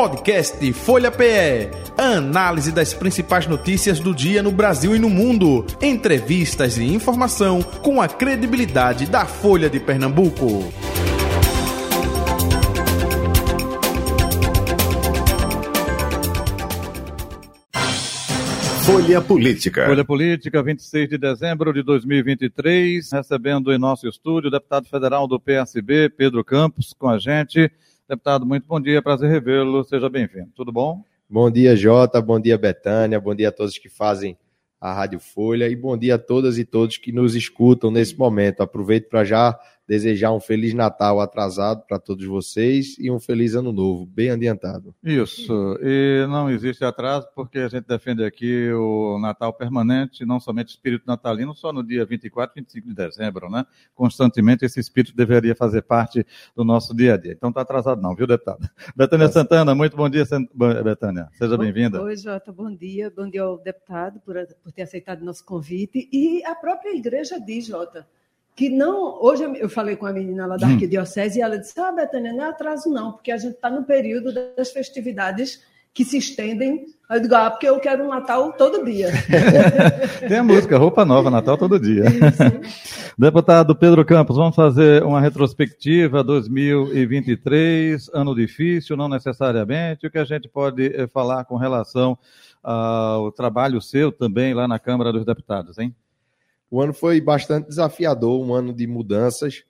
Podcast Folha PE. Análise das principais notícias do dia no Brasil e no mundo. Entrevistas e informação com a credibilidade da Folha de Pernambuco. Folha Política. Folha Política, 26 de dezembro de 2023, recebendo em nosso estúdio o deputado federal do PSB, Pedro Campos, com a gente. Deputado, muito bom dia, prazer revê-lo, seja bem-vindo. Tudo bom? Bom dia, Jota, bom dia, Betânia, bom dia a todos que fazem a Rádio Folha e bom dia a todas e todos que nos escutam nesse momento. Aproveito para já desejar um feliz Natal atrasado para todos vocês e um feliz ano novo, bem adiantado. Isso, e não existe atraso porque a gente defende aqui o Natal permanente, não somente o espírito natalino, só no dia 24 e 25 de dezembro, né? Constantemente esse espírito deveria fazer parte do nosso dia a dia. Então está atrasado não, viu, deputado? Betânia Nossa. Santana, muito bom dia, Betânia. Seja bem-vinda. Oi, Jota, bom dia. Bom dia ao deputado por, por ter aceitado nosso convite. E a própria igreja diz, Jota, que não. Hoje eu falei com a menina lá da hum. arquidiocese e ela disse: Ah, Betânia, não é atraso, não, porque a gente está no período das festividades que se estendem. Eu digo, ah, porque eu quero um Natal todo dia. Tem a música, roupa nova, Natal todo dia. Deputado Pedro Campos, vamos fazer uma retrospectiva 2023, ano difícil, não necessariamente. O que a gente pode eh, falar com relação ao trabalho seu também lá na Câmara dos Deputados, hein? O ano foi bastante desafiador, um ano de mudanças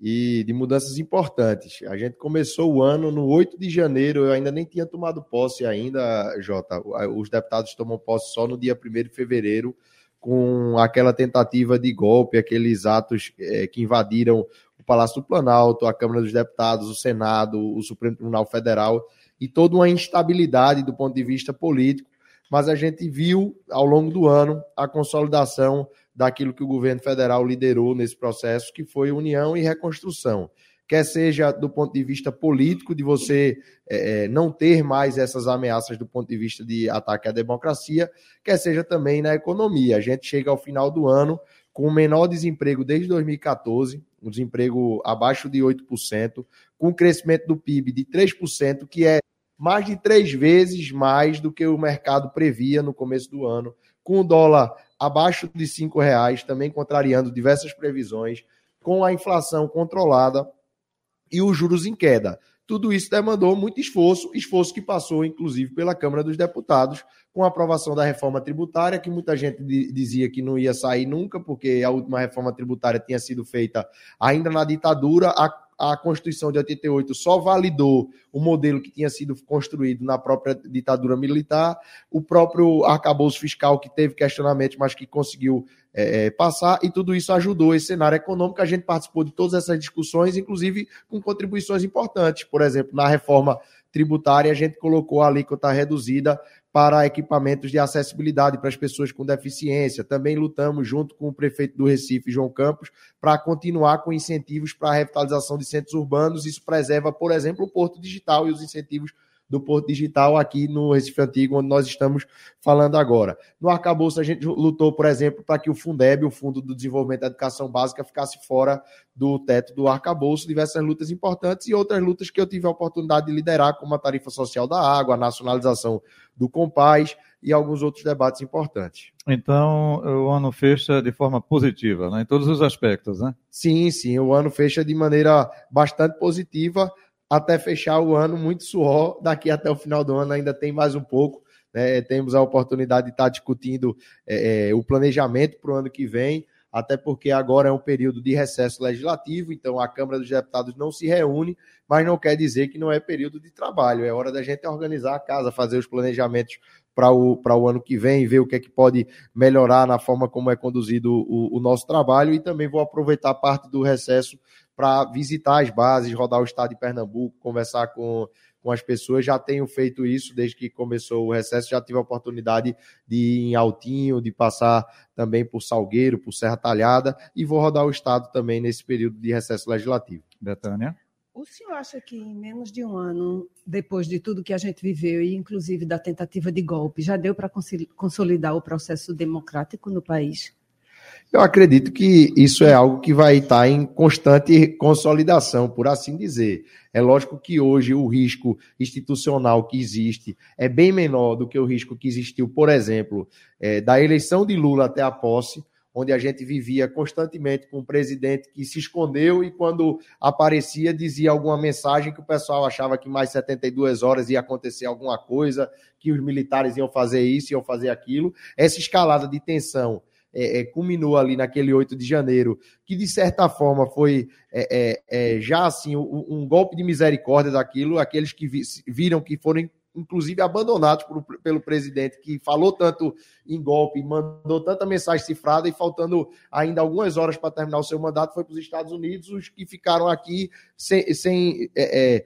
e de mudanças importantes. A gente começou o ano no 8 de janeiro, eu ainda nem tinha tomado posse ainda, Jota. Os deputados tomam posse só no dia 1 de fevereiro, com aquela tentativa de golpe, aqueles atos é, que invadiram o Palácio do Planalto, a Câmara dos Deputados, o Senado, o Supremo Tribunal Federal, e toda uma instabilidade do ponto de vista político. Mas a gente viu ao longo do ano a consolidação daquilo que o governo federal liderou nesse processo, que foi união e reconstrução. Quer seja do ponto de vista político, de você é, não ter mais essas ameaças do ponto de vista de ataque à democracia, quer seja também na economia. A gente chega ao final do ano com o menor desemprego desde 2014, um desemprego abaixo de 8%, com um crescimento do PIB de 3%, que é mais de três vezes mais do que o mercado previa no começo do ano, com o dólar abaixo de cinco reais, também contrariando diversas previsões, com a inflação controlada e os juros em queda. Tudo isso demandou muito esforço, esforço que passou, inclusive, pela Câmara dos Deputados, com a aprovação da reforma tributária, que muita gente dizia que não ia sair nunca, porque a última reforma tributária tinha sido feita ainda na ditadura. A a Constituição de 88 só validou o modelo que tinha sido construído na própria ditadura militar, o próprio arcabouço fiscal que teve questionamentos, mas que conseguiu é, é, passar, e tudo isso ajudou esse cenário econômico. A gente participou de todas essas discussões, inclusive com contribuições importantes. Por exemplo, na reforma tributária, a gente colocou a alíquota reduzida para equipamentos de acessibilidade para as pessoas com deficiência. Também lutamos junto com o prefeito do Recife, João Campos, para continuar com incentivos para a revitalização de centros urbanos. Isso preserva, por exemplo, o Porto Digital e os incentivos do Porto Digital aqui no Recife Antigo, onde nós estamos falando agora. No arcabouço, a gente lutou, por exemplo, para que o Fundeb, o Fundo do Desenvolvimento da Educação Básica, ficasse fora do teto do arcabouço, diversas lutas importantes e outras lutas que eu tive a oportunidade de liderar, como a tarifa social da água, a nacionalização do Compaz e alguns outros debates importantes. Então, o ano fecha de forma positiva, né? em todos os aspectos, né? Sim, sim, o ano fecha de maneira bastante positiva até fechar o ano, muito suor. Daqui até o final do ano ainda tem mais um pouco. Né? Temos a oportunidade de estar discutindo é, é o planejamento para o ano que vem, até porque agora é um período de recesso legislativo, então a Câmara dos Deputados não se reúne, mas não quer dizer que não é período de trabalho. É hora da gente organizar a casa, fazer os planejamentos para o, o ano que vem, ver o que é que pode melhorar na forma como é conduzido o, o nosso trabalho e também vou aproveitar parte do recesso para visitar as bases, rodar o estado de Pernambuco, conversar com, com as pessoas. Já tenho feito isso desde que começou o recesso, já tive a oportunidade de ir em Altinho, de passar também por Salgueiro, por Serra Talhada, e vou rodar o estado também nesse período de recesso legislativo. Betânia? O senhor acha que em menos de um ano, depois de tudo que a gente viveu, e inclusive da tentativa de golpe, já deu para consolidar o processo democrático no país? Eu acredito que isso é algo que vai estar em constante consolidação, por assim dizer. É lógico que hoje o risco institucional que existe é bem menor do que o risco que existiu, por exemplo, é, da eleição de Lula até a posse, onde a gente vivia constantemente com um presidente que se escondeu e quando aparecia dizia alguma mensagem que o pessoal achava que mais 72 horas ia acontecer alguma coisa, que os militares iam fazer isso, iam fazer aquilo. Essa escalada de tensão é, é, culminou ali naquele 8 de janeiro, que de certa forma foi é, é, é já assim um, um, golpe de misericórdia daquilo, aqueles que vi, viram que foram inclusive abandonados por, pelo presidente, que falou tanto em golpe, mandou tanta mensagem cifrada e faltando ainda algumas horas para terminar o seu mandato, foi para os Estados Unidos, os que ficaram aqui sem, sem é, é,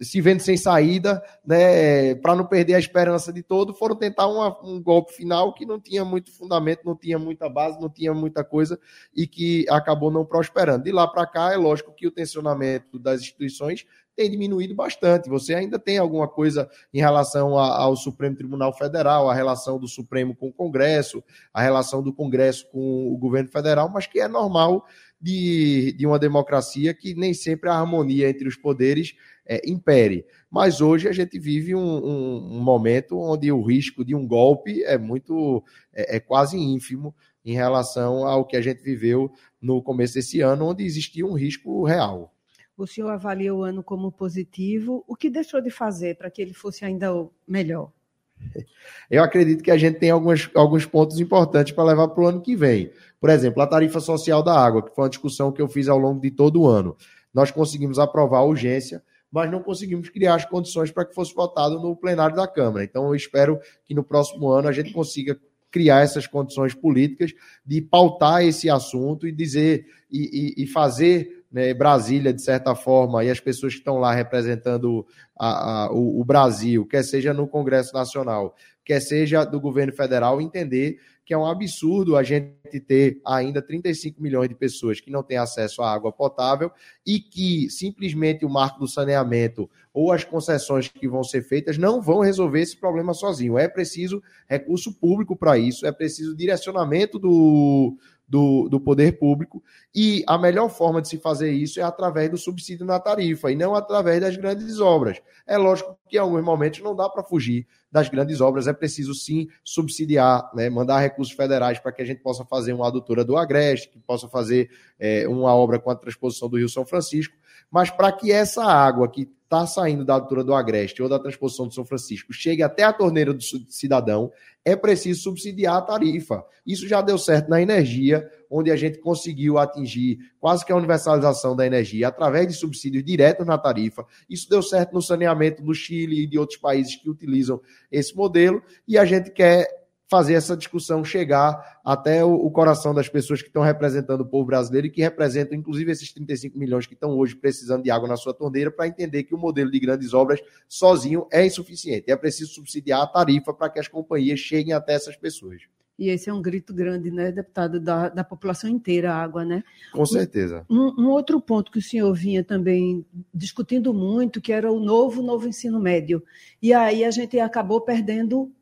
se vendo sem saída, né, para não perder a esperança de todo, foram tentar uma, um golpe final que não tinha muito fundamento, não tinha muita base, não tinha muita coisa e que acabou não prosperando. De lá para cá, é lógico que o tensionamento das instituições tem diminuído bastante. Você ainda tem alguma coisa em relação ao Supremo Tribunal Federal, a relação do Supremo com o Congresso, a relação do Congresso com o governo federal, mas que é normal de, de uma democracia que nem sempre a harmonia entre os poderes é, impere. Mas hoje a gente vive um, um, um, momento onde o risco de um golpe é muito, é, é quase ínfimo em relação ao que a gente viveu no começo desse ano, onde existia um risco real o senhor avalia o ano como positivo. O que deixou de fazer para que ele fosse ainda melhor? Eu acredito que a gente tem alguns, alguns pontos importantes para levar para o ano que vem. Por exemplo, a tarifa social da água, que foi uma discussão que eu fiz ao longo de todo o ano. Nós conseguimos aprovar a urgência, mas não conseguimos criar as condições para que fosse votado no plenário da Câmara. Então, eu espero que no próximo ano a gente consiga criar essas condições políticas de pautar esse assunto e dizer e, e, e fazer né, Brasília, de certa forma, e as pessoas que estão lá representando a, a, o, o, Brasil, quer seja no Congresso Nacional, quer seja do governo federal, entender que é um absurdo a gente ter ainda 35 milhões de pessoas que não têm acesso à água potável e que simplesmente o marco do saneamento ou as concessões que vão ser feitas não vão resolver esse problema sozinho. É preciso recurso público para isso, é preciso direcionamento do, do, do poder público, e a melhor forma de se fazer isso é através do subsídio na tarifa, e não através das grandes obras. É lógico que em alguns momentos não dá para fugir das grandes obras, é preciso sim subsidiar, né, mandar recursos federais para que a gente possa fazer uma adutora do Agreste, que possa fazer é, uma obra com a transposição do Rio São Francisco, mas para que essa água que está saindo da altura do Agreste ou da transposição do São Francisco chegue até a torneira do cidadão, é preciso subsidiar a tarifa. Isso já deu certo na energia, onde a gente conseguiu atingir quase que a universalização da energia através de subsídios diretos na tarifa. Isso deu certo no saneamento do Chile e de outros países que utilizam esse modelo, e a gente quer fazer essa discussão chegar até o, o, coração das pessoas que estão representando o povo brasileiro e que representam, inclusive, esses 35 milhões que estão hoje precisando de água na sua torneira, para entender que o modelo de grandes obras sozinho é insuficiente. É preciso subsidiar a tarifa para que as companhias cheguem até essas pessoas. E esse é um grito grande, né, deputado, da, da população inteira, a água, né? Com certeza. Um, um, outro ponto que o senhor vinha também discutindo muito, que era o novo, novo ensino médio. E aí a gente acabou perdendo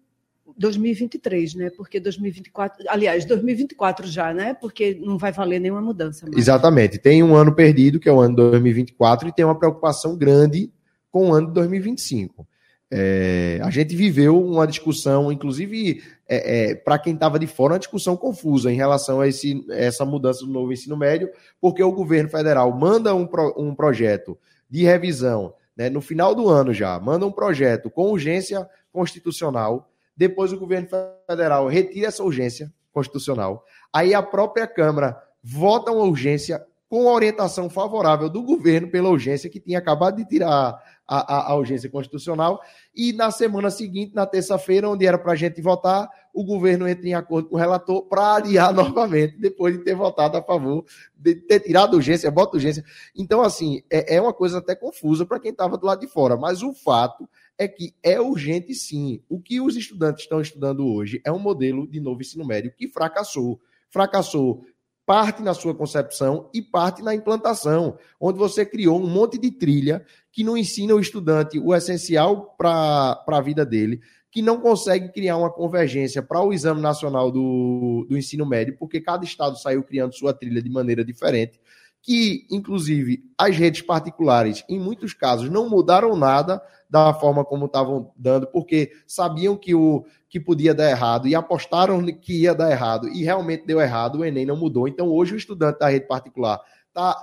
2023, né? Porque 2024, aliás, 2024 já, né? Porque não vai valer nenhuma mudança. Mais. Exatamente. Tem um ano perdido, que é o ano de 2024, e tem uma preocupação grande com o ano de 2025. É, a gente viveu uma discussão, inclusive é, é, para quem estava de fora, uma discussão confusa em relação a esse, essa mudança do novo ensino médio, porque o governo federal manda um, pro, um projeto de revisão né, no final do ano já, manda um projeto com urgência constitucional depois o governo federal retira essa urgência constitucional. Aí a própria Câmara vota uma urgência com orientação favorável do governo pela urgência que tinha acabado de tirar a, a, a urgência constitucional. E na semana seguinte, na terça-feira, onde era para a gente votar, o governo entra em acordo com o relator para adiar novamente, depois de ter votado a favor, de ter tirado a urgência, bota urgência. Então, assim, é, é uma coisa até confusa para quem estava do lado de fora, mas o fato é que é urgente sim. O que os estudantes estão estudando hoje é um modelo de novo ensino médio que fracassou. Fracassou parte na sua concepção e parte na implantação, onde você criou um monte de trilha que não ensina o estudante o essencial para a vida dele, que não consegue criar uma convergência para o Exame Nacional do, do Ensino Médio, porque cada estado saiu criando sua trilha de maneira diferente, que, inclusive, as redes particulares, em muitos casos, não mudaram nada da forma como estavam dando, porque sabiam que o que podia dar errado e apostaram que ia dar errado e realmente deu errado, o Enem não mudou. Então, hoje, o estudante da rede particular está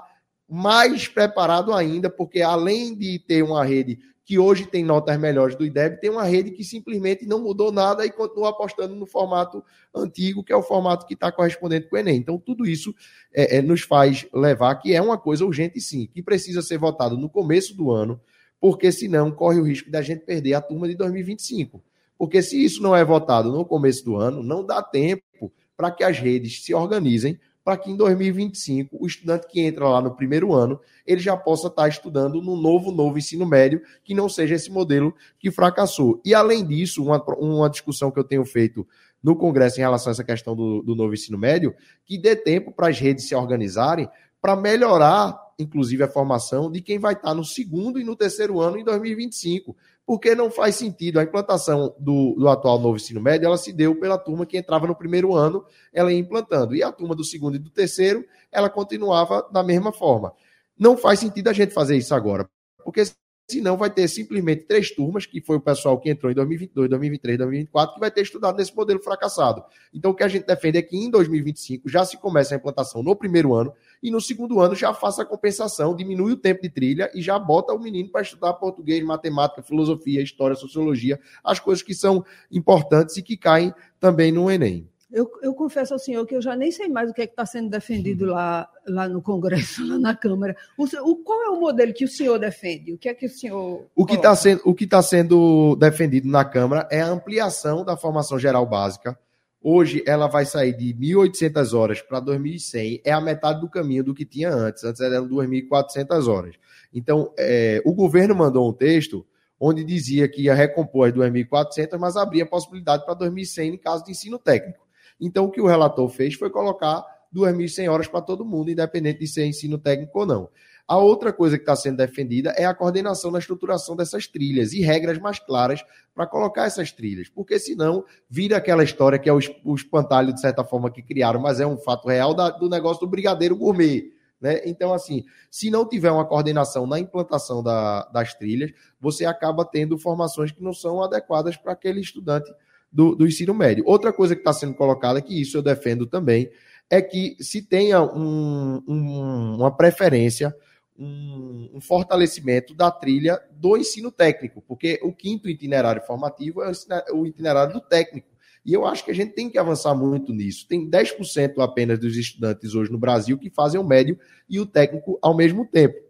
mais preparado ainda, porque além de ter uma rede que hoje tem notas melhores do IDEB, tem uma rede que simplesmente não mudou nada e continua apostando no formato antigo, que é o formato que está correspondente com o Enem. Então, tudo isso é, é, nos faz levar que é uma coisa urgente, sim, que precisa ser votado no começo do ano, porque senão corre o risco da gente perder a turma de 2025. Porque se isso não é votado no começo do ano, não dá tempo para que as redes se organizem para que em 2025 o estudante que entra lá no primeiro ano, ele já possa estar estudando no novo, novo ensino médio, que não seja esse modelo que fracassou. E além disso, uma, uma discussão que eu tenho feito no Congresso em relação a essa questão do, do novo ensino médio, que dê tempo para as redes se organizarem para melhorar, inclusive, a formação de quem vai estar no segundo e no terceiro ano em 2025 porque não faz sentido. A implantação do, do, atual novo ensino médio, ela se deu pela turma que entrava no primeiro ano, ela ia implantando. E a turma do segundo e do terceiro, ela continuava da mesma forma. Não faz sentido a gente fazer isso agora, porque senão vai ter simplesmente três turmas, que foi o pessoal que entrou em 2022, 2023, 2024, que vai ter estudado nesse modelo fracassado. Então, o que a gente defende é que em 2025 já se comece a implantação no primeiro ano, e no segundo ano já faça a compensação, diminui o tempo de trilha e já bota o menino para estudar português, matemática, filosofia, história, sociologia, as coisas que são importantes e que caem também no Enem. Eu, eu, confesso ao senhor que eu já nem sei mais o que é está sendo defendido uhum. lá, lá no Congresso, lá na Câmara. O, o, qual é o modelo que o senhor defende? O que é que o senhor. O que está sendo, tá sendo defendido na Câmara é a ampliação da formação geral básica. Hoje ela vai sair de 1.800 horas para 2.100, é a metade do caminho do que tinha antes. Antes eram 2.400 horas. Então, é, o governo mandou um texto onde dizia que ia recompor as 2.400, mas abria a possibilidade para 2.100 em caso de ensino técnico. Então, o que o relator fez foi colocar 2.100 horas para todo mundo, independente de ser ensino técnico ou não. A outra coisa que está sendo defendida é a coordenação na estruturação dessas trilhas e regras mais claras para colocar essas trilhas, porque senão vira aquela história que é o espantalho, de certa forma, que criaram, mas é um fato real da, do negócio do brigadeiro gourmet. Né? Então, assim, se não tiver uma coordenação na implantação da, das trilhas, você acaba tendo formações que não são adequadas para aquele estudante do, do ensino médio. Outra coisa que está sendo colocada, que isso eu defendo também, é que se tenha um, um, uma preferência, um, um, fortalecimento da trilha do ensino técnico, porque o quinto itinerário formativo é o itinerário do técnico. E eu acho que a gente tem que avançar muito nisso. Tem 10% apenas dos estudantes hoje no Brasil que fazem o médio e o técnico ao mesmo tempo.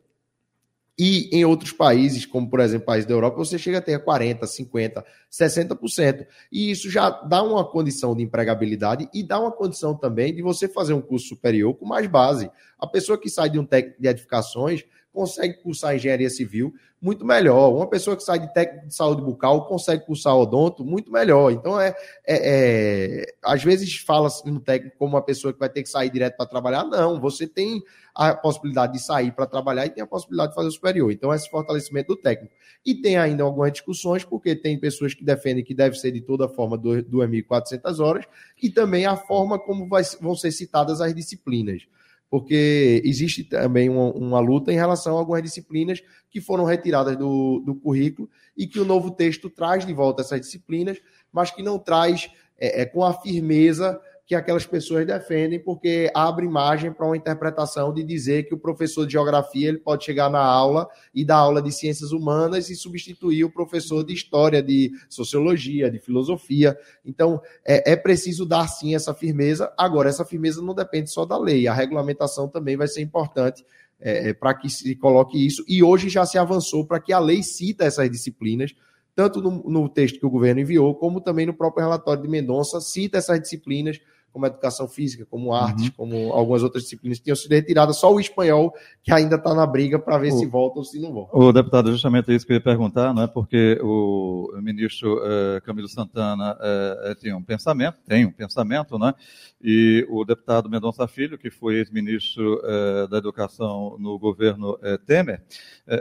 E em outros países, como por exemplo países da Europa, você chega a ter 40%, 50%, 60%. E isso já dá uma condição de empregabilidade e dá uma condição também de você fazer um curso superior com mais base. A pessoa que sai de um técnico de edificações consegue cursar engenharia civil muito melhor. Uma pessoa que sai de técnico de saúde bucal consegue cursar odonto muito melhor. Então, é, é, é às vezes fala-se no técnico como uma pessoa que vai ter que sair direto para trabalhar. Não, você tem a possibilidade de sair para trabalhar e tem a possibilidade de fazer o superior. Então, esse fortalecimento do técnico. E tem ainda algumas discussões, porque tem pessoas que defendem que deve ser de toda forma 2.400 horas, e também a forma como vai, vão ser citadas as disciplinas porque existe também uma, uma, luta em relação a algumas disciplinas que foram retiradas do, do currículo e que o novo texto traz de volta essas disciplinas, mas que não traz é, é, com a firmeza que aquelas pessoas defendem, porque abre margem para uma interpretação de dizer que o professor de geografia ele pode chegar na aula e dar aula de ciências humanas e substituir o professor de história, de sociologia, de filosofia. Então, é, é preciso dar sim essa firmeza. Agora, essa firmeza não depende só da lei, a regulamentação também vai ser importante. É, é para que se coloque isso, e hoje já se avançou para que a lei cita essas disciplinas, tanto no, no texto que o governo enviou, como também no próprio relatório de Mendonça, cita essas disciplinas como educação física, como artes, uhum. como algumas outras disciplinas que tinham sido retiradas, só o espanhol que ainda está na briga para ver o, se volta ou se não volta. O deputado, justamente isso que eu ia perguntar, não é? porque o ministro eh, Camilo Santana eh, tinha um pensamento, tem um pensamento, né? e o deputado Mendonça Filho, que foi ex-ministro eh, da Educação no governo Temer,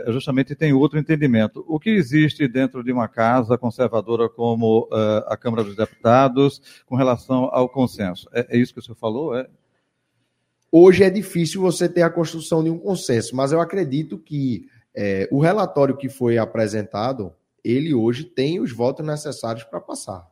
justamente tem outro entendimento. O que existe dentro de uma casa conservadora como a Câmara dos Deputados com relação ao consenso? É, é isso que o senhor falou? É? Hoje é difícil você ter a construção de um consenso, mas eu acredito que é, o relatório que foi apresentado, ele hoje tem os votos necessários para passar.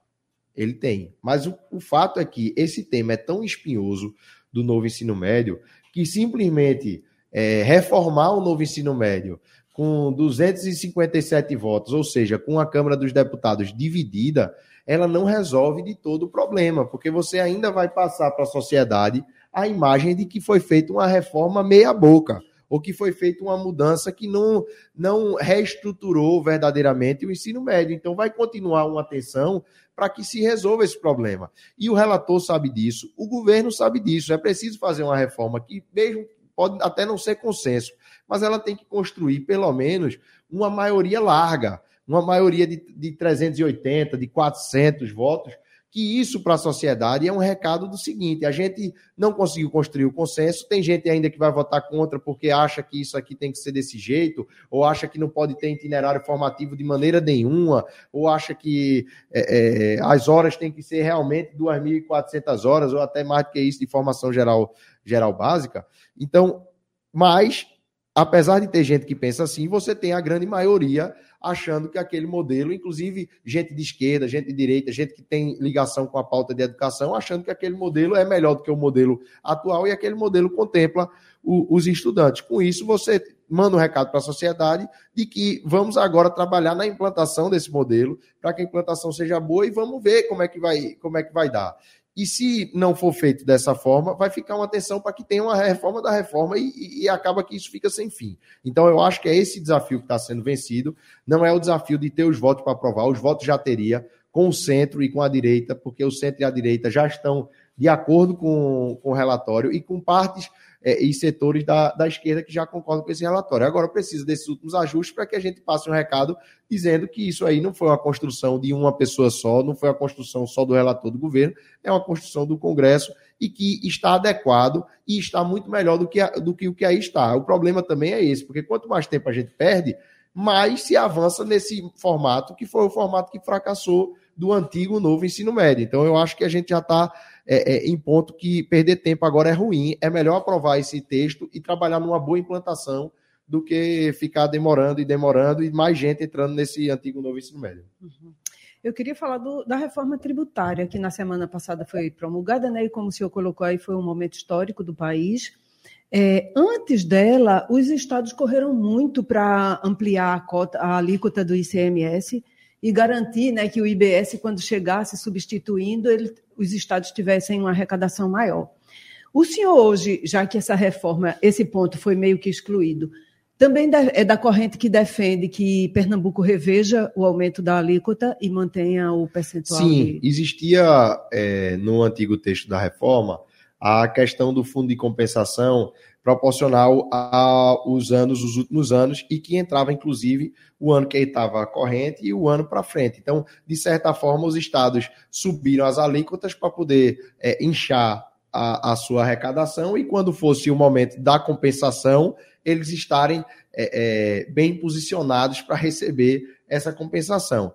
Ele tem. Mas o, o fato é que esse tema é tão espinhoso do novo ensino médio que simplesmente é, reformar o novo ensino médio com 257 votos, ou seja, com a Câmara dos Deputados dividida, ela não resolve de todo o problema, porque você ainda vai passar para a sociedade a imagem de que foi feita uma reforma meia-boca, ou que foi feita uma mudança que não, não reestruturou verdadeiramente o ensino médio. Então, vai continuar uma atenção para que se resolva esse problema. E o relator sabe disso, o governo sabe disso. É preciso fazer uma reforma que, mesmo pode até não ser consenso, mas ela tem que construir, pelo menos, uma maioria larga, uma maioria de, de 380, de 400 votos, que isso para a sociedade é um recado do seguinte: a gente não conseguiu construir o consenso, tem gente ainda que vai votar contra porque acha que isso aqui tem que ser desse jeito, ou acha que não pode ter itinerário formativo de maneira nenhuma, ou acha que é, é, as horas têm que ser realmente 2.400 horas, ou até mais do que isso de formação geral, geral básica. Então, mas, apesar de ter gente que pensa assim, você tem a grande maioria achando que aquele modelo, inclusive gente de esquerda, gente de direita, gente que tem ligação com a pauta de educação, achando que aquele modelo é melhor do que o modelo atual e aquele modelo contempla o, os estudantes. Com isso, você manda um recado para a sociedade de que vamos agora trabalhar na implantação desse modelo para que a implantação seja boa e vamos ver como é que vai, como é que vai dar. E se não for feito dessa forma, vai ficar uma atenção para que tenha uma reforma da reforma e, e, acaba que isso fica sem fim. Então, eu acho que é esse desafio que está sendo vencido. Não é o desafio de ter os votos para aprovar, os votos já teria com o centro e com a direita, porque o centro e a direita já estão de acordo com, com o relatório e com partes é, e setores da, da esquerda que já concordam com esse relatório. Agora precisa desses últimos ajustes para que a gente passe um recado dizendo que isso aí não foi uma construção de uma pessoa só, não foi a construção só do relator do governo, é uma construção do Congresso e que está adequado e está muito melhor do que, a, do que o que aí está. O problema também é esse, porque quanto mais tempo a gente perde, mais se avança nesse formato, que foi o formato que fracassou do antigo novo ensino médio. Então, eu acho que a gente já está é, é, em ponto que perder tempo agora é ruim. É melhor aprovar esse texto e trabalhar numa boa implantação do que ficar demorando e demorando e mais gente entrando nesse antigo novo ensino médio. Uhum. Eu queria falar do, da reforma tributária, que na semana passada foi promulgada, né? E como o senhor colocou aí, foi um momento histórico do país. É, antes dela, os estados correram muito para ampliar a, cota, a alíquota do ICMS e garantir né, que o IBS, quando chegasse substituindo, ele, os estados tivessem uma arrecadação maior. O senhor hoje, já que essa reforma, esse ponto foi meio que excluído, também é da corrente que defende que Pernambuco reveja o aumento da alíquota e mantenha o percentual? Sim, de... existia é, no antigo texto da reforma a questão do fundo de compensação proporcional aos anos, os últimos anos, e que entrava, inclusive, o ano que estava corrente e o ano para frente. Então, de certa forma, os estados subiram as alíquotas para poder é, inchar a, a, sua arrecadação e, quando fosse o momento da compensação, eles estarem é, é, bem posicionados para receber essa compensação.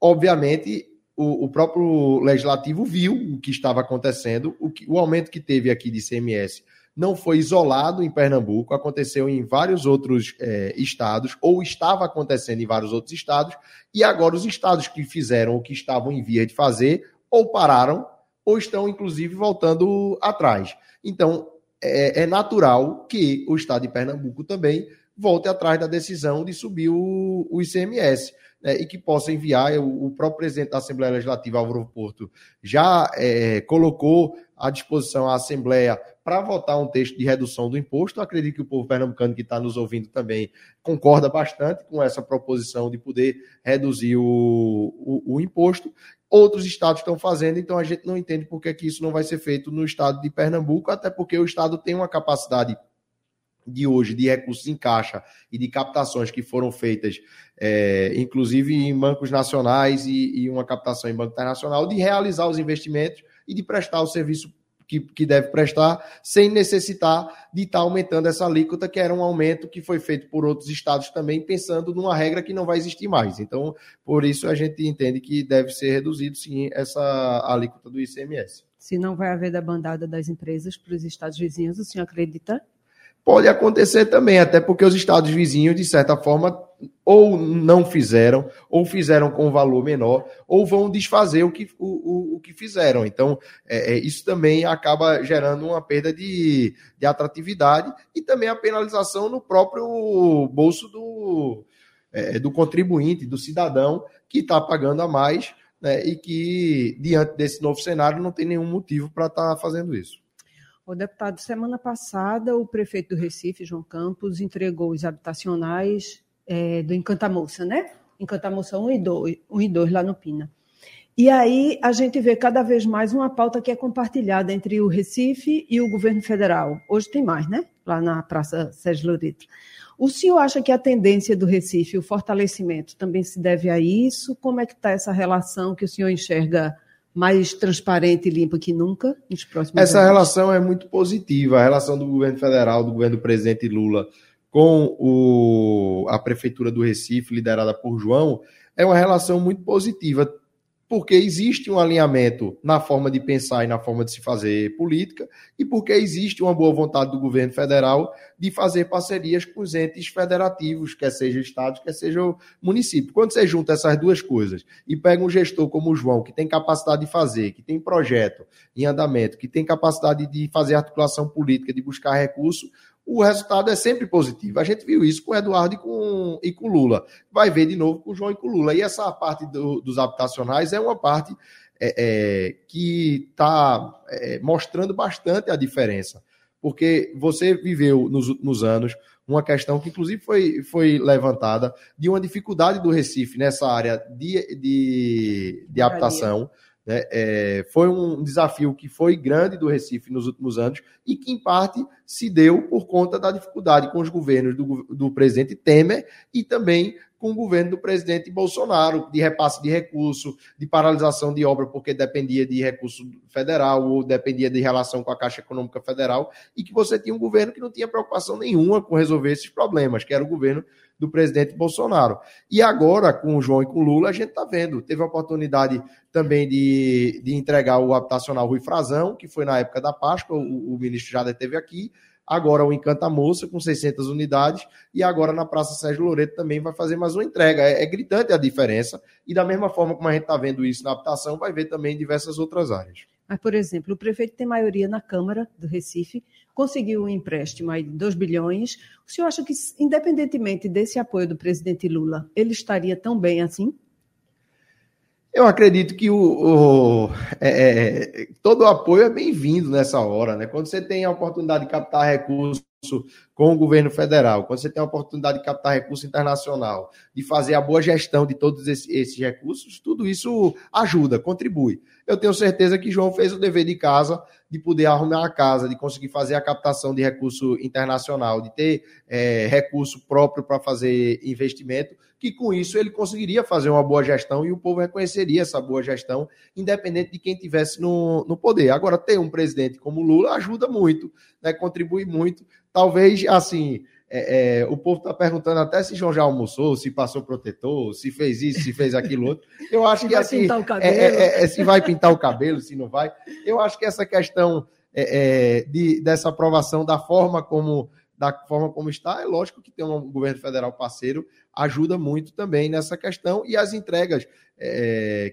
Obviamente, o, o, próprio legislativo viu o que estava acontecendo, o, que, o aumento que teve aqui de CMS não foi isolado em Pernambuco, aconteceu em vários outros é, estados, ou estava acontecendo em vários outros estados, e agora os estados que fizeram o que estavam em via de fazer, ou pararam, ou estão, inclusive, voltando atrás. Então, é, é natural que o estado de Pernambuco também volte atrás da decisão de subir o, o ICMS. Né, e que possa enviar. O, próprio presidente da Assembleia Legislativa, Álvaro Porto, já é, colocou à disposição a Assembleia para votar um texto de redução do imposto. Acredito que o povo pernambucano que está nos ouvindo também concorda bastante com essa proposição de poder reduzir o, o, o imposto. Outros estados estão fazendo, então a gente não entende por que, que isso não vai ser feito no estado de Pernambuco, até porque o estado tem uma capacidade de hoje de recursos em caixa e de captações que foram feitas, é, inclusive em bancos nacionais e, e, uma captação em banco internacional, de realizar os investimentos e de prestar o serviço que, que deve prestar, sem necessitar de estar aumentando essa alíquota, que era um aumento que foi feito por outros estados também, pensando numa regra que não vai existir mais. Então, por isso a gente entende que deve ser reduzido, sim, essa alíquota do ICMS. Se não vai haver da bandada das empresas para os estados vizinhos, o senhor acredita? Pode acontecer também, até porque os estados vizinhos, de certa forma, ou não fizeram, ou fizeram com valor menor, ou vão desfazer o que, o, o, o que fizeram. Então, é, é, isso também acaba gerando uma perda de, de atratividade e também a penalização no próprio bolso do, é, do contribuinte, do cidadão, que está pagando a mais né, e que, diante desse novo cenário, não tem nenhum motivo para estar tá fazendo isso. O deputado, semana passada, o prefeito do Recife, João Campos, entregou os habitacionais é, do Encantamoça, né? Encantamoça 1 e 2, 1 e 2 lá no Pina. E aí a gente vê cada vez mais uma pauta que é compartilhada entre o Recife e o governo federal. Hoje tem mais, né? Lá na Praça Sérgio Loreto. O senhor acha que a tendência do Recife, o fortalecimento, também se deve a isso? Como é que está essa relação que o senhor enxerga mais transparente e limpa que nunca nos próximos Essa anos. relação é muito positiva, a relação do governo federal, do governo do presidente Lula com o, a prefeitura do Recife, liderada por João, é uma relação muito positiva porque existe um alinhamento na forma de pensar e na forma de se fazer política, e porque existe uma boa vontade do governo federal de fazer parcerias com os entes federativos, quer seja Estado, quer seja município. Quando você junta essas duas coisas e pega um gestor como o João, que tem capacidade de fazer, que tem projeto em andamento, que tem capacidade de fazer articulação política, de buscar recurso, o resultado é sempre positivo. A gente viu isso com o Eduardo e com, e com Lula. Vai ver de novo com o João e com o Lula. E essa parte do, dos habitacionais é uma parte é, é, que está é, mostrando bastante a diferença. Porque você viveu nos últimos anos uma questão que, inclusive, foi, foi levantada de uma dificuldade do Recife nessa área de, de, de habitação. Né? É, foi um desafio que foi grande do Recife nos últimos anos e que, em parte, se deu por conta da dificuldade com os governos do, do presidente Temer e também com o governo do presidente Bolsonaro, de repasse de recurso, de paralisação de obra, porque dependia de recurso federal ou dependia de relação com a Caixa Econômica Federal, e que você tinha um governo que não tinha preocupação nenhuma com resolver esses problemas, que era o governo do presidente Bolsonaro. E agora, com o João e com o Lula, a gente está vendo. Teve a oportunidade também de, de entregar o habitacional Rui Frazão, que foi na época da Páscoa, o, o ministro já esteve aqui. Agora o Encanta Moça, com 600 unidades. E agora na Praça Sérgio Loreto também vai fazer mais uma entrega. É, é gritante a diferença. E da mesma forma como a gente está vendo isso na habitação, vai ver também em diversas outras áreas. Mas, por exemplo, o prefeito tem maioria na Câmara do Recife, conseguiu um empréstimo aí de 2 bilhões. O senhor acha que, independentemente desse apoio do presidente Lula, ele estaria tão bem assim? Eu acredito que o, o é, é todo o apoio é bem-vindo nessa hora, né? Quando você tem a oportunidade de captar recursos com o governo federal, quando você tem a oportunidade de captar recurso internacional, de fazer a boa gestão de todos esses, esses recursos, tudo isso ajuda, contribui eu tenho certeza que João fez o dever de casa de poder arrumar a casa, de conseguir fazer a captação de recurso internacional, de ter é, recurso próprio para fazer investimento, que com isso ele conseguiria fazer uma boa gestão e o povo reconheceria essa boa gestão, independente de quem tivesse no, no poder. Agora, ter um presidente como Lula ajuda muito, né, contribui muito. Talvez, assim, é, é, o povo está perguntando até se João já almoçou, se passou protetor, se fez isso, se fez aquilo outro. Eu acho se que assim, é, é, é, é, se vai pintar o cabelo, se não vai. Eu acho que essa questão de, dessa aprovação da forma como da forma como está, é lógico que ter um governo federal parceiro ajuda muito também nessa questão e as entregas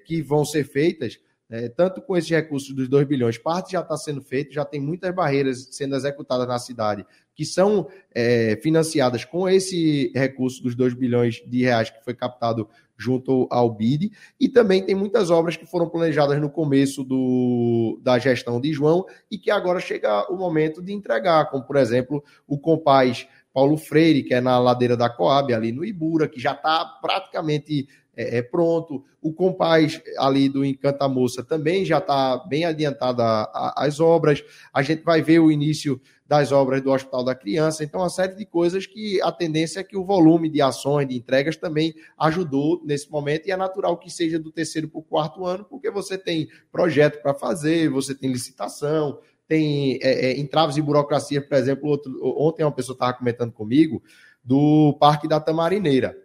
que vão ser feitas é, tanto com esses recursos dos 2 bilhões, parte já está sendo feito, já tem muitas barreiras sendo executadas na cidade, que são é, financiadas com esse recurso dos 2 bilhões de reais que foi captado junto ao BID, e também tem muitas obras que foram planejadas no começo do, da gestão de João e que agora chega o momento de entregar, como por exemplo o Compaz Paulo Freire, que é na ladeira da Coab, ali no Ibura, que já está praticamente é, é, pronto. O Compaz ali do Encanta Moça também já está bem adiantada as obras. A gente vai ver o início das obras do Hospital da Criança. Então, uma série de coisas que a tendência é que o volume de ações, de entregas também ajudou nesse momento, e é natural que seja do terceiro para o quarto ano, porque você tem projeto para fazer, você tem licitação, tem é, é, entraves e burocracia, por exemplo, outro, ontem uma pessoa estava comentando comigo do Parque da Tamarineira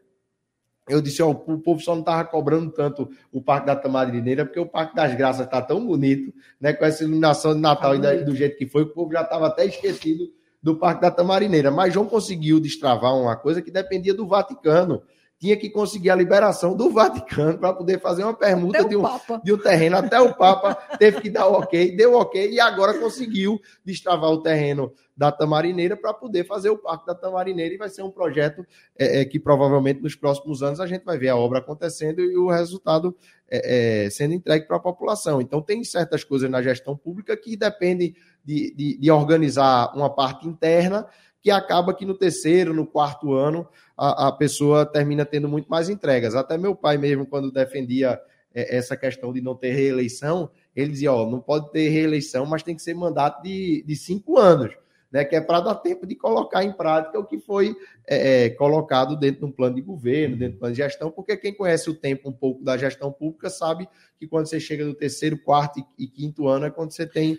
eu disse, ó, o povo só não estava cobrando tanto o Parque da Tamarineira, porque o Parque das Graças está tão bonito, né? Com essa iluminação de Natal e do jeito que foi, o povo já estava até esquecido do Parque da Tamarineira. Mas João conseguiu destravar uma coisa que dependia do Vaticano tinha que conseguir a liberação do Vaticano para poder fazer uma permuta de um, de um, terreno. Até o Papa teve que dar o ok, deu ok, e agora conseguiu destravar o terreno da Tamarineira para poder fazer o Parque da Tamarineira, e vai ser um projeto é, é, que provavelmente nos próximos anos a gente vai ver a obra acontecendo e o resultado é, é sendo entregue para a população. Então, tem certas coisas na gestão pública que dependem de, de, de organizar uma parte interna que acaba que no terceiro, no quarto ano, a, a pessoa termina tendo muito mais entregas. Até meu pai mesmo, quando defendia é, essa questão de não ter reeleição, ele dizia, ó, não pode ter reeleição, mas tem que ser mandato de, de cinco anos né, que é para dar tempo de colocar em prática o que foi é, é, colocado dentro de um plano de governo, dentro de um plano de gestão, porque quem conhece o tempo um pouco da gestão pública sabe que quando você chega no terceiro, quarto e quinto ano é quando você tem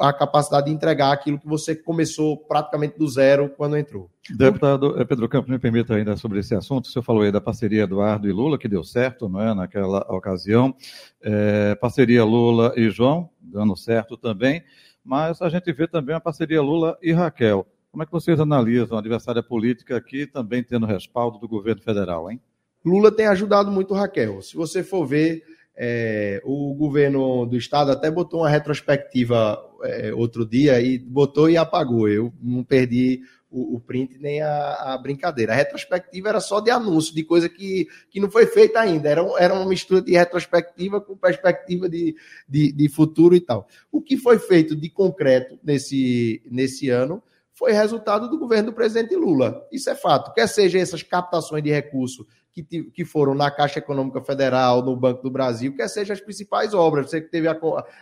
a capacidade de entregar aquilo que você começou praticamente do zero quando entrou. Deputado eh, Pedro Campos, me permita ainda sobre esse assunto. O senhor falou aí da parceria Eduardo e Lula, que deu certo, não é, naquela ocasião. É, parceria Lula e João, dando certo também mas a gente vê também a parceria Lula e Raquel. Como é que vocês analisam a adversária política aqui também tendo respaldo do governo federal, hein? Lula tem ajudado muito Raquel. Se você for ver, é, o governo do estado até botou uma retrospectiva é, outro dia e botou e apagou. Eu não perdi o, o print nem a, a, brincadeira. A retrospectiva era só de anúncio, de coisa que, que não foi feita ainda. Era, era uma mistura de retrospectiva com perspectiva de, de, de futuro e tal. O que foi feito de concreto nesse, nesse ano foi resultado do governo do presidente Lula. Isso é fato. Quer seja essas captações de recursos que, que foram na Caixa Econômica Federal, no Banco do Brasil, quer seja as principais obras. Você que teve a,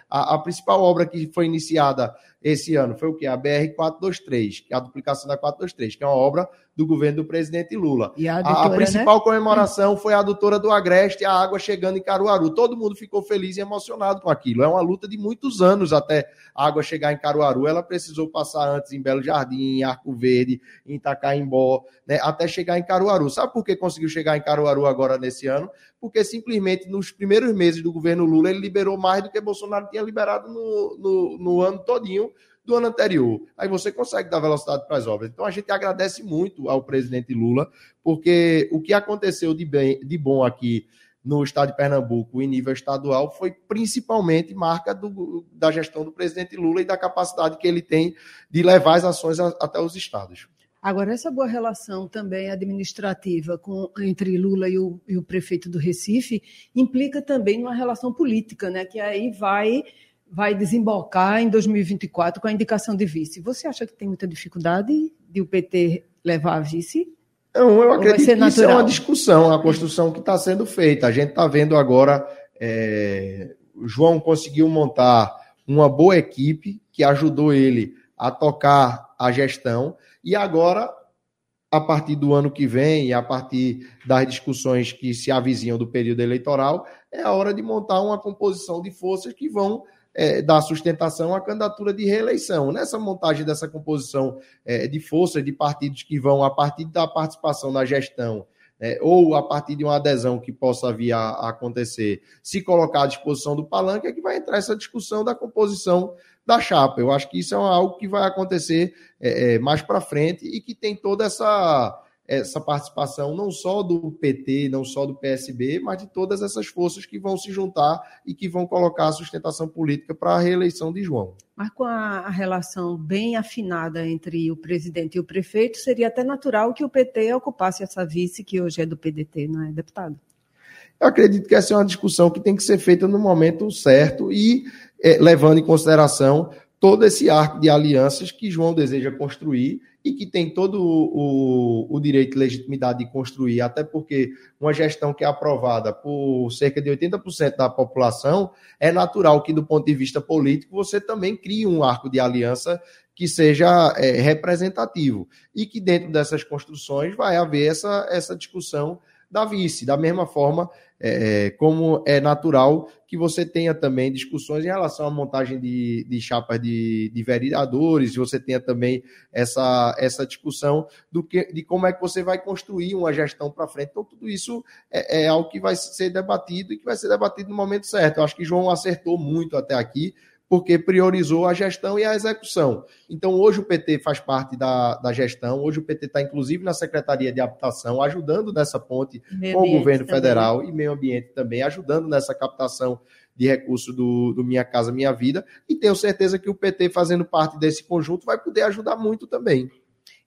a, a, principal obra que foi iniciada esse ano foi o que? A BR-423, que é a duplicação da 423, que é uma obra do governo do presidente Lula. E a, a né? principal né? comemoração foi a adutora do Agreste, a água chegando em Caruaru. Todo mundo ficou feliz e emocionado com aquilo. É uma luta de muitos anos até a água chegar em Caruaru. Ela precisou passar antes em Belo Jardim, em Arco Verde, em Itacaimbó, né, até chegar em Caruaru. Sabe por que conseguiu chegar em Caruaru agora nesse ano? Porque simplesmente nos primeiros meses do governo Lula ele liberou mais do que Bolsonaro tinha liberado no, no, no ano todinho do ano anterior. Aí você consegue dar velocidade para as obras. Então a gente agradece muito ao presidente Lula, porque o que aconteceu de, bem, de bom aqui no estado de Pernambuco em nível estadual foi principalmente marca do, da gestão do presidente Lula e da capacidade que ele tem de levar as ações a, até os estados. Agora, essa boa relação também administrativa com, entre Lula e o, e o prefeito do Recife implica também uma relação política, né? que aí vai vai desembocar em 2024 com a indicação de vice. Você acha que tem muita dificuldade de o PT levar a vice? Não, eu acredito que isso é uma discussão, uma construção que está sendo feita. A gente está vendo agora, é, o João conseguiu montar uma boa equipe que ajudou ele a tocar a gestão e agora, a partir do ano que vem e a partir das discussões que se avizinham do período eleitoral, é a hora de montar uma composição de forças que vão é, dar sustentação à candidatura de reeleição. Nessa montagem dessa composição é, de forças de partidos que vão, a partir da participação na gestão, é, ou a partir de uma adesão que possa vir a, a, acontecer, se colocar à disposição do palanque, é que vai entrar essa discussão da composição da chapa. Eu acho que isso é algo que vai acontecer é, é, mais para frente e que tem toda essa essa participação não só do PT, não só do PSB, mas de todas essas forças que vão se juntar e que vão colocar a sustentação política para a reeleição de João. Mas com a, relação bem afinada entre o presidente e o prefeito, seria até natural que o PT ocupasse essa vice que hoje é do PDT, não é, deputado? Eu acredito que essa é uma discussão que tem que ser feita no momento certo e é, levando em consideração todo esse arco de alianças que João deseja construir e que tem todo o, o, o, direito e legitimidade de construir, até porque uma gestão que é aprovada por cerca de 80% da população, é natural que, do ponto de vista político, você também crie um arco de aliança que seja é, representativo e que dentro dessas construções vai haver essa, essa discussão da vice. Da mesma forma, é, é, como é natural que você tenha também discussões em relação à montagem de, de chapas de, de vereadores, você tenha também essa, essa discussão do que, de como é que você vai construir uma gestão para frente. Então, tudo isso é, é algo que vai ser debatido e que vai ser debatido no momento certo. Eu acho que João acertou muito até aqui porque priorizou a gestão e a execução. Então, hoje o PT faz parte da, da gestão, hoje o PT está, inclusive, na Secretaria de Habitação, ajudando nessa ponte meio com o governo também. federal e meio ambiente também, ajudando nessa captação de recursos do, do Minha Casa Minha Vida, e tenho certeza que o PT, fazendo parte desse conjunto, vai poder ajudar muito também.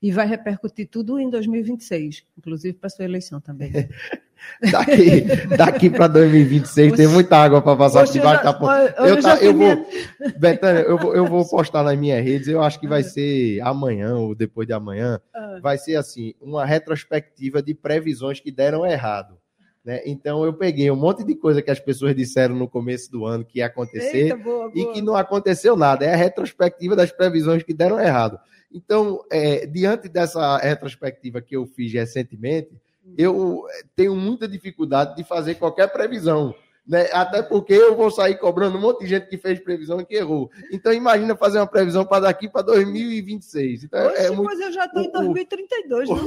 E vai repercutir tudo em 2026, inclusive para sua eleição também. Daqui, daqui para 2026 tem muita água para passar debaixo da ponte. Eu, eu, tá, eu vou, Betânia, eu vou, eu vou postar nas minhas redes. Eu acho que vai ser amanhã ou depois de amanhã. Ah. Vai ser assim uma retrospectiva de previsões que deram errado. Né? Então eu peguei um monte de coisa que as pessoas disseram no começo do ano que ia acontecer Eita, boa, boa. e que não aconteceu nada. É a retrospectiva das previsões que deram errado. Então, é, diante dessa retrospectiva que eu fiz recentemente, eu tenho muita dificuldade de fazer qualquer previsão. Né? Até porque eu vou sair cobrando um monte de gente que fez previsão e que errou. Então, imagina fazer uma previsão para daqui para 2026. Então, Oxe, é muito, eu já estou em 2032.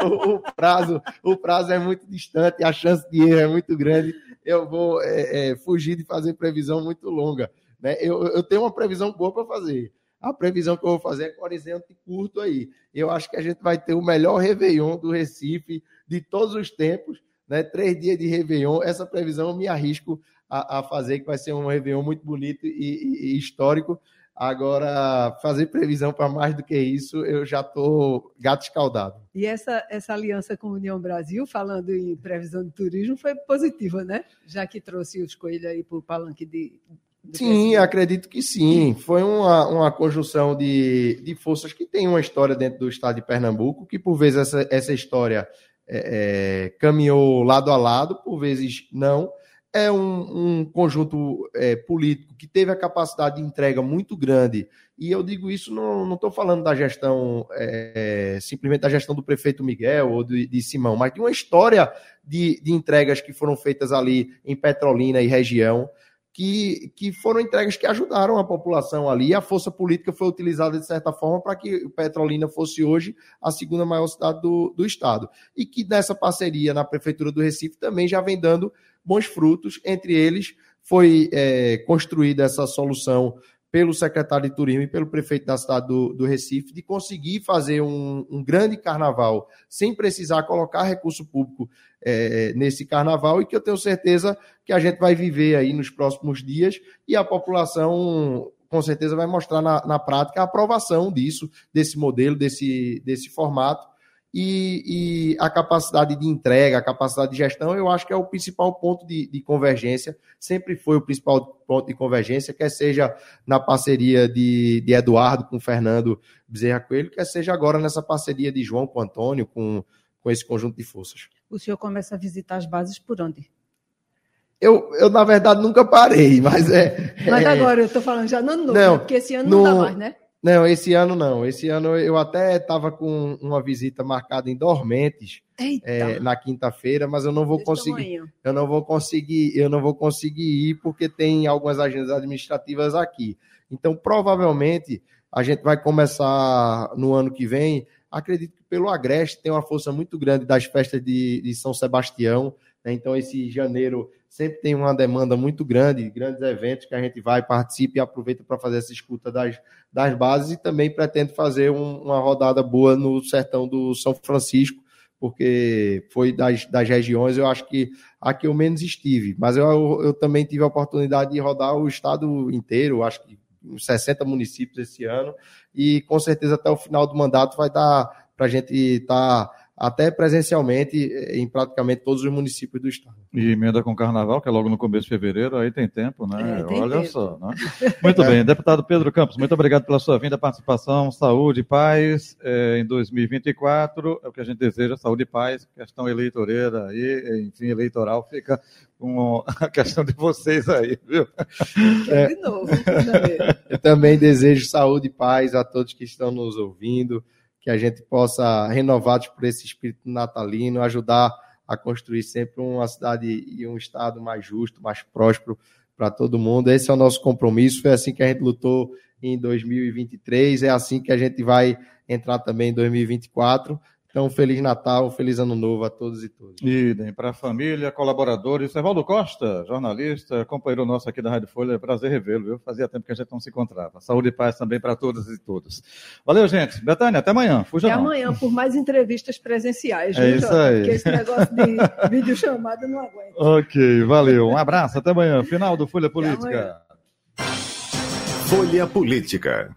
O, o, o, prazo, o prazo é muito distante, a chance de erro é muito grande. Eu vou é, é, fugir de fazer previsão muito longa. Né? Eu, eu tenho uma previsão boa para fazer. A previsão que eu vou fazer é com horizonte curto aí. Eu acho que a gente vai ter o melhor Réveillon do Recife de todos os tempos, né? Três dias de Réveillon. Essa previsão eu me arrisco a, a fazer, que vai ser um Réveillon muito bonito e, e, e histórico. Agora, fazer previsão para mais do que isso, eu já estou gato escaldado. E essa, essa aliança com a União Brasil, falando em previsão de turismo, foi positiva, né? Já que trouxe os coelhos aí para o palanque de, Sim, acredito que sim. Foi uma, uma conjunção de, de forças que tem uma história dentro do estado de Pernambuco, que por vezes essa, essa história é, é, caminhou lado a lado, por vezes não. É um, um conjunto é, político que teve a capacidade de entrega muito grande. E eu digo isso, não estou falando da gestão, é, simplesmente da gestão do prefeito Miguel ou de, de Simão, mas de uma história de, de entregas que foram feitas ali em Petrolina e região que, que foram entregas que ajudaram a população ali. A força política foi utilizada, de certa forma, para que Petrolina fosse hoje a segunda maior cidade do, do estado. E que nessa parceria na Prefeitura do Recife também já vem dando bons frutos. Entre eles, foi é, construída essa solução pelo secretário de Turismo e pelo prefeito da cidade do, do Recife, de conseguir fazer um, um, grande carnaval sem precisar colocar recurso público é, nesse carnaval e que eu tenho certeza que a gente vai viver aí nos próximos dias e a população com certeza vai mostrar na, na prática a aprovação disso, desse modelo, desse, desse formato e, e, a capacidade de entrega, a capacidade de gestão, eu acho que é o principal ponto de, de, convergência, sempre foi o principal ponto de convergência, quer seja na parceria de, de Eduardo com Fernando Bezerra Coelho, quer seja agora nessa parceria de João com Antônio, com, com esse conjunto de forças. O senhor começa a visitar as bases por onde? Eu, eu na verdade, nunca parei, mas é. Mas agora eu estou falando já no novo, não, né? porque esse ano no, não dá mais, né? Não, esse ano não. Esse ano eu até estava com uma visita marcada em Dormentes é, na quinta-feira, mas eu não vou Desse conseguir. Tamanho. Eu não vou conseguir. Eu não vou conseguir ir porque tem algumas agendas administrativas aqui. Então, provavelmente a gente vai começar no ano que vem. Acredito que pelo Agreste tem uma força muito grande das festas de, de São Sebastião? Então, esse janeiro sempre tem uma demanda muito grande, grandes eventos que a gente vai, participa e aproveita para fazer essa escuta das, das bases e também pretende fazer um, uma rodada boa no sertão do São Francisco, porque foi das, das regiões, eu acho que a que eu menos estive, mas eu, eu também tive a oportunidade de rodar o estado inteiro, acho que uns 60 municípios esse ano, e com certeza até o final do mandato vai dar para a gente estar. Tá até presencialmente em praticamente todos os municípios do estado. E emenda com carnaval, que é logo no começo de fevereiro, aí tem tempo, né? É, tem Olha tempo. só. Né? Muito bem, deputado Pedro Campos, muito obrigado pela sua vinda, participação, saúde e paz é, em 2024, é o que a gente deseja, saúde e paz, questão eleitoreira aí, enfim, eleitoral, fica com a questão de vocês aí, viu? É, de novo. Eu também desejo saúde e paz a todos que estão nos ouvindo, que a gente possa, renovados por esse espírito natalino, ajudar a construir sempre uma cidade e um estado mais justo, mais próspero para todo mundo. Esse é o nosso compromisso. Foi assim que a gente lutou em 2023, é assim que a gente vai entrar também em 2024. Então, Feliz Natal, Feliz Ano Novo a todos e todas. Idem para a família, colaboradores. Evaldo Costa, jornalista, companheiro nosso aqui da Rádio Folha, é prazer revê-lo, viu? Fazia tempo que a gente não se encontrava. Saúde e paz também para todas e todos. Valeu, gente. Betânia, até amanhã. Fuja até não. amanhã, por mais entrevistas presenciais. É isso aí. Porque esse negócio de videochamada não aguenta. Ok, valeu. Um abraço, até amanhã. Final do Folha Política. Folha Política.